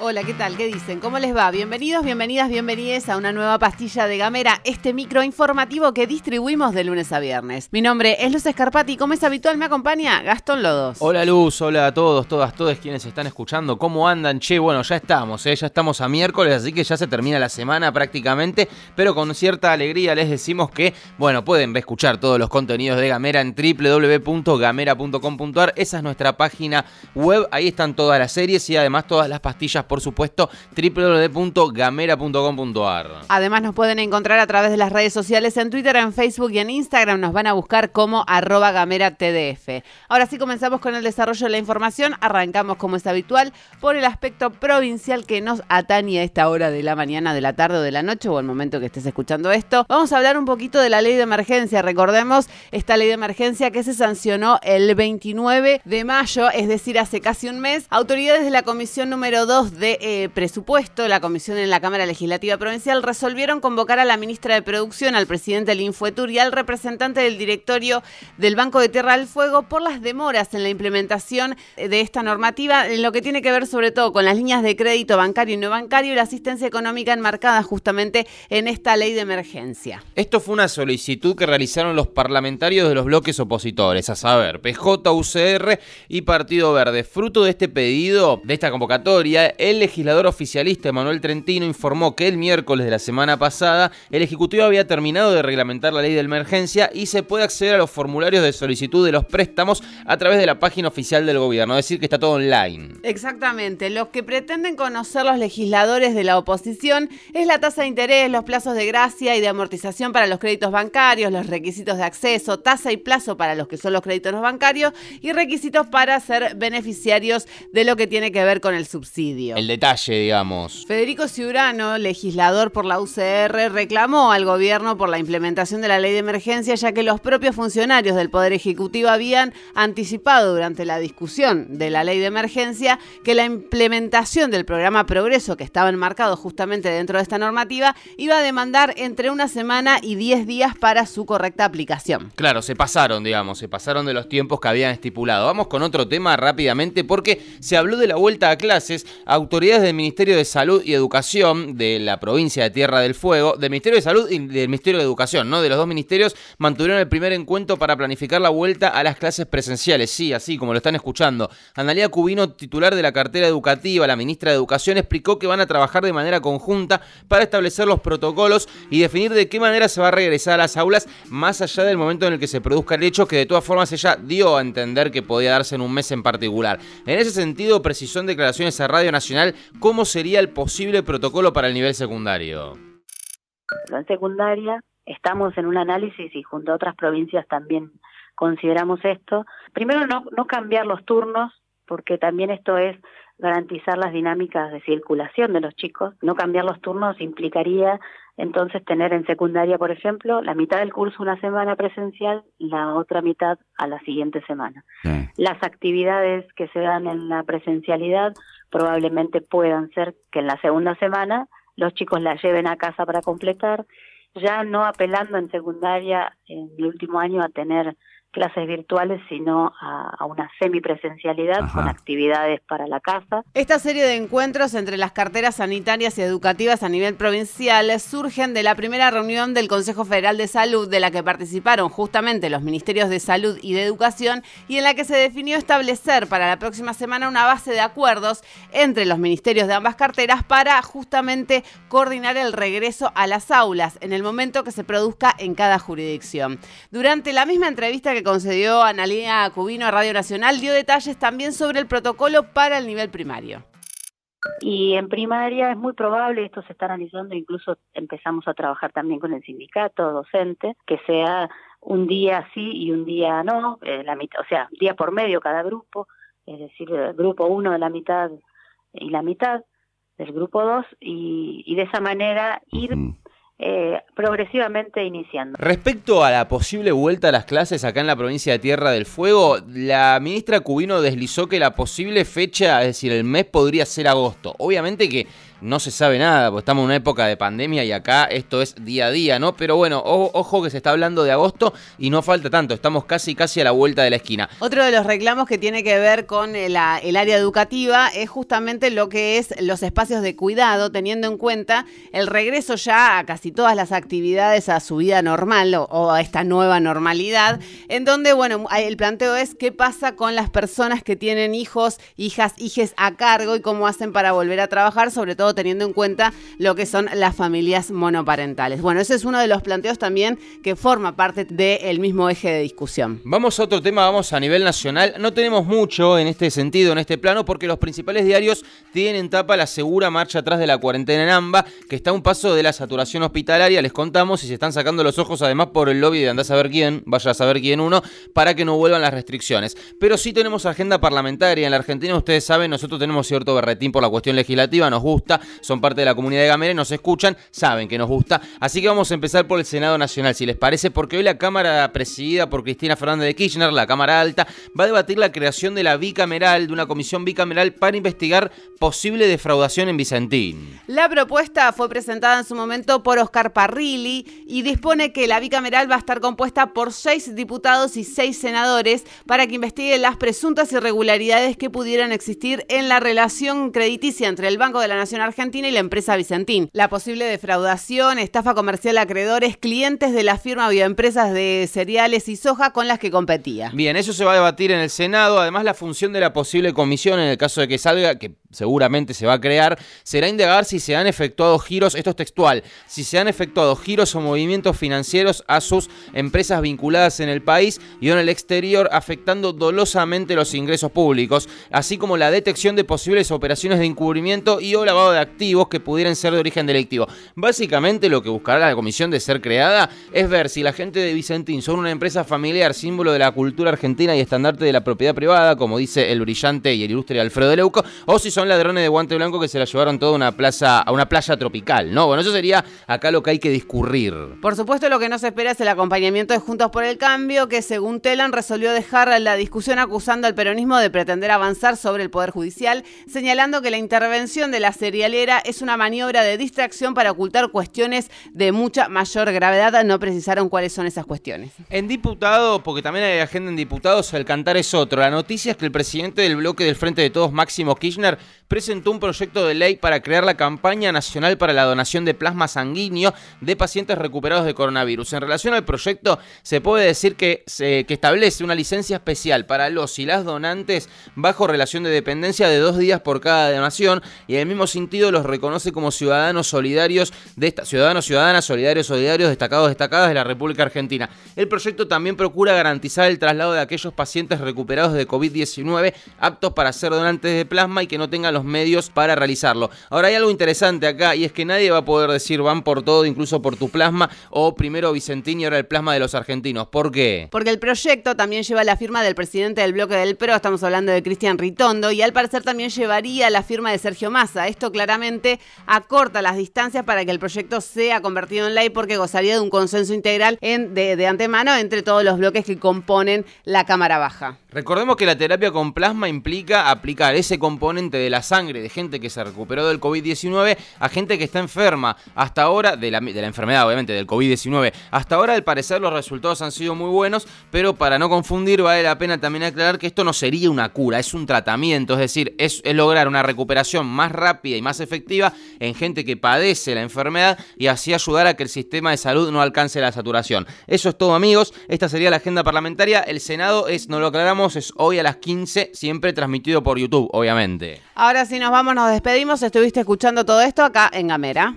Hola, ¿qué tal? ¿Qué dicen? ¿Cómo les va? Bienvenidos, bienvenidas, bienvenidas a una nueva pastilla de Gamera, este micro informativo que distribuimos de lunes a viernes. Mi nombre es Luz Escarpati como es habitual me acompaña Gastón Lodos. Hola Luz, hola a todos, todas, todos quienes están escuchando. ¿Cómo andan? Che, bueno, ya estamos, ¿eh? ya estamos a miércoles, así que ya se termina la semana prácticamente, pero con cierta alegría les decimos que, bueno, pueden escuchar todos los contenidos de Gamera en www.gamera.com.ar. Esa es nuestra página web, ahí están todas las series y además todas las pastillas por supuesto, www.gamera.com.ar. Además nos pueden encontrar a través de las redes sociales en Twitter, en Facebook y en Instagram. Nos van a buscar como arroba gamera. Ahora sí comenzamos con el desarrollo de la información. Arrancamos como es habitual por el aspecto provincial que nos atañe a esta hora de la mañana, de la tarde o de la noche o el momento que estés escuchando esto. Vamos a hablar un poquito de la ley de emergencia. Recordemos esta ley de emergencia que se sancionó el 29 de mayo, es decir, hace casi un mes. Autoridades de la comisión número 2 de eh, presupuesto, la comisión en la Cámara Legislativa Provincial resolvieron convocar a la ministra de Producción, al presidente del Infuetur y al representante del directorio del Banco de Tierra del Fuego por las demoras en la implementación de esta normativa, en lo que tiene que ver sobre todo con las líneas de crédito bancario y no bancario y la asistencia económica enmarcada justamente en esta ley de emergencia. Esto fue una solicitud que realizaron los parlamentarios de los bloques opositores, a saber, PJ, UCR y Partido Verde. Fruto de este pedido, de esta convocatoria, el legislador oficialista Manuel Trentino informó que el miércoles de la semana pasada el Ejecutivo había terminado de reglamentar la ley de emergencia y se puede acceder a los formularios de solicitud de los préstamos a través de la página oficial del gobierno, es decir, que está todo online. Exactamente, lo que pretenden conocer los legisladores de la oposición es la tasa de interés, los plazos de gracia y de amortización para los créditos bancarios, los requisitos de acceso, tasa y plazo para los que son los créditos bancarios y requisitos para ser beneficiarios de lo que tiene que ver con el subsidio detalle, digamos. Federico Ciurano, legislador por la UCR, reclamó al gobierno por la implementación de la ley de emergencia, ya que los propios funcionarios del Poder Ejecutivo habían anticipado durante la discusión de la ley de emergencia que la implementación del programa Progreso, que estaba enmarcado justamente dentro de esta normativa, iba a demandar entre una semana y diez días para su correcta aplicación. Claro, se pasaron, digamos, se pasaron de los tiempos que habían estipulado. Vamos con otro tema rápidamente porque se habló de la vuelta a clases. Autoridades autoridades del Ministerio de Salud y Educación de la provincia de Tierra del Fuego, del Ministerio de Salud y del Ministerio de Educación, ¿no? De los dos ministerios mantuvieron el primer encuentro para planificar la vuelta a las clases presenciales. Sí, así como lo están escuchando. Analía Cubino, titular de la cartera educativa, la ministra de Educación, explicó que van a trabajar de manera conjunta para establecer los protocolos y definir de qué manera se va a regresar a las aulas más allá del momento en el que se produzca el hecho que de todas formas ella dio a entender que podía darse en un mes en particular. En ese sentido, precisó en declaraciones a Radio Nacional ¿cómo sería el posible protocolo para el nivel secundario? En secundaria estamos en un análisis y junto a otras provincias también consideramos esto. Primero, no, no cambiar los turnos, porque también esto es garantizar las dinámicas de circulación de los chicos. No cambiar los turnos implicaría entonces tener en secundaria, por ejemplo, la mitad del curso una semana presencial, la otra mitad a la siguiente semana. Las actividades que se dan en la presencialidad probablemente puedan ser que en la segunda semana los chicos la lleven a casa para completar, ya no apelando en secundaria en el último año a tener clases virtuales, sino a, una semipresencialidad con actividades para la casa. Esta serie de encuentros entre las carteras sanitarias y educativas a nivel provincial surgen de la primera reunión del Consejo Federal de Salud, de la que participaron justamente los Ministerios de Salud y de Educación, y en la que se definió establecer para la próxima semana una base de acuerdos entre los ministerios de ambas carteras para justamente coordinar el regreso a las aulas en el momento que se produzca en cada jurisdicción. Durante la misma entrevista que concedió Analia Cubino a Radio Nacional dio detalles también sobre el protocolo para el nivel primario. Y en primaria es muy probable, esto se está analizando, incluso empezamos a trabajar también con el sindicato docente, que sea un día sí y un día no, eh, la mitad, o sea, día por medio cada grupo, es decir, el grupo uno de la mitad y la mitad del grupo dos, y, de esa manera ir eh, progresivamente iniciando. Respecto a la posible vuelta a las clases acá en la provincia de Tierra del Fuego, la ministra Cubino deslizó que la posible fecha, es decir, el mes podría ser agosto. Obviamente que no se sabe nada, porque estamos en una época de pandemia y acá esto es día a día, ¿no? Pero bueno, ojo que se está hablando de agosto y no falta tanto, estamos casi casi a la vuelta de la esquina. Otro de los reclamos que tiene que ver con el, el área educativa es justamente lo que es los espacios de cuidado, teniendo en cuenta el regreso ya a casi todas las actividades a su vida normal o, a esta nueva normalidad, en donde, bueno, el planteo es qué pasa con las personas que tienen hijos, hijas, hijes a cargo y cómo hacen para volver a trabajar, sobre todo teniendo en cuenta lo que son las familias monoparentales. Bueno, ese es uno de los planteos también que forma parte del mismo eje de discusión. Vamos a otro tema, vamos a nivel nacional. No tenemos mucho en este sentido, en este plano, porque los principales diarios tienen en tapa la segura marcha atrás de la cuarentena en AMBA, que está a un paso de la saturación hospitalaria, les contamos, y se están sacando los ojos además por el lobby de andar a saber quién, vaya a saber quién uno, para que no vuelvan las restricciones. Pero sí tenemos agenda parlamentaria. En la Argentina, ustedes saben, nosotros tenemos cierto berretín por la cuestión legislativa, nos gusta, son parte de la comunidad de Gamera nos escuchan, saben que nos gusta. Así que vamos a empezar por el Senado Nacional, si les parece, porque hoy la Cámara presidida por Cristina Fernández de Kirchner, la Cámara Alta, va a debatir la creación de la bicameral, de una comisión bicameral para investigar posible defraudación en Vicentín. La propuesta fue presentada en su momento por Oscar Parrilli y dispone que la bicameral va a estar compuesta por seis diputados y seis senadores para que investiguen las presuntas irregularidades que pudieran existir en la relación crediticia entre el Banco de la Nación Argentina y la empresa Vicentín. La posible defraudación, estafa comercial a acreedores, clientes de la firma bioempresas de cereales y soja con las que competía. Bien, eso se va a debatir en el Senado. Además, la función de la posible comisión, en el caso de que salga, que seguramente se va a crear, será indagar si se han efectuado giros, esto es textual, se han efectuado giros o movimientos financieros a sus empresas vinculadas en el país y en el exterior, afectando dolosamente los ingresos públicos, así como la detección de posibles operaciones de encubrimiento y o lavado de activos que pudieran ser de origen delictivo. Básicamente lo que buscará la comisión de ser creada es ver si la gente de Vicentín son una empresa familiar, símbolo de la cultura argentina y estandarte de la propiedad privada, como dice el brillante y el ilustre Alfredo Leuco, o si son ladrones de guante blanco que se la llevaron toda una plaza, a una playa tropical, ¿no? Bueno, eso sería acá lo que hay que discurrir. Por supuesto, lo que no se espera es el acompañamiento de Juntos por el Cambio, que según Telan resolvió dejar la discusión acusando al peronismo de pretender avanzar sobre el Poder Judicial, señalando que la intervención de la serialera es una maniobra de distracción para ocultar cuestiones de mucha mayor gravedad. No precisaron cuáles son esas cuestiones. En diputado, porque también hay agenda en diputados, el cantar es otro. La noticia es que el presidente del bloque del Frente de Todos, Máximo Kirchner, presentó un proyecto de ley para crear la campaña nacional para la donación de plasma sanguíneo de pacientes recuperados de coronavirus. En relación al proyecto, se puede decir que, se, establece una licencia especial para los y las donantes bajo relación de dependencia de dos días por cada donación y en el mismo sentido los reconoce como ciudadanos solidarios de esta, ciudadanos, ciudadanas, solidarios, solidarios, destacados, destacadas de la República Argentina. El proyecto también procura garantizar el traslado de aquellos pacientes recuperados de COVID-19 aptos para ser donantes de plasma y que no tengan los medios para realizarlo. Ahora hay algo interesante acá y es que nadie va a poder decir van por todo, incluso por tu plasma, o primero Vicentín y ahora el plasma de los argentinos. ¿Por qué? Porque el proyecto también lleva la firma del presidente del bloque del PRO, estamos hablando de Cristian Ritondo, y al parecer también llevaría la firma de Sergio Massa. Esto claramente acorta las distancias para que el proyecto sea convertido en ley porque gozaría de un consenso integral en, de, de antemano entre todos los bloques que componen la Cámara Baja. Recordemos que la terapia con plasma implica aplicar ese componente de la sangre de gente que se recuperó del COVID-19 a gente que está enferma. Hasta de la, enfermedad obviamente, del COVID-19. Hasta ahora al parecer los resultados han sido muy buenos, pero para no confundir vale la pena también aclarar que esto no sería una cura, es un tratamiento, es decir, es, es lograr una recuperación más rápida y más efectiva en gente que padece la enfermedad y así ayudar a que el sistema de salud no alcance la saturación. Eso es todo amigos, esta sería la agenda parlamentaria, el Senado es, no lo aclaramos, es hoy a las 15, siempre transmitido por YouTube, obviamente. Ahora sí nos vamos, nos despedimos. Estuviste escuchando todo esto acá en Gamera.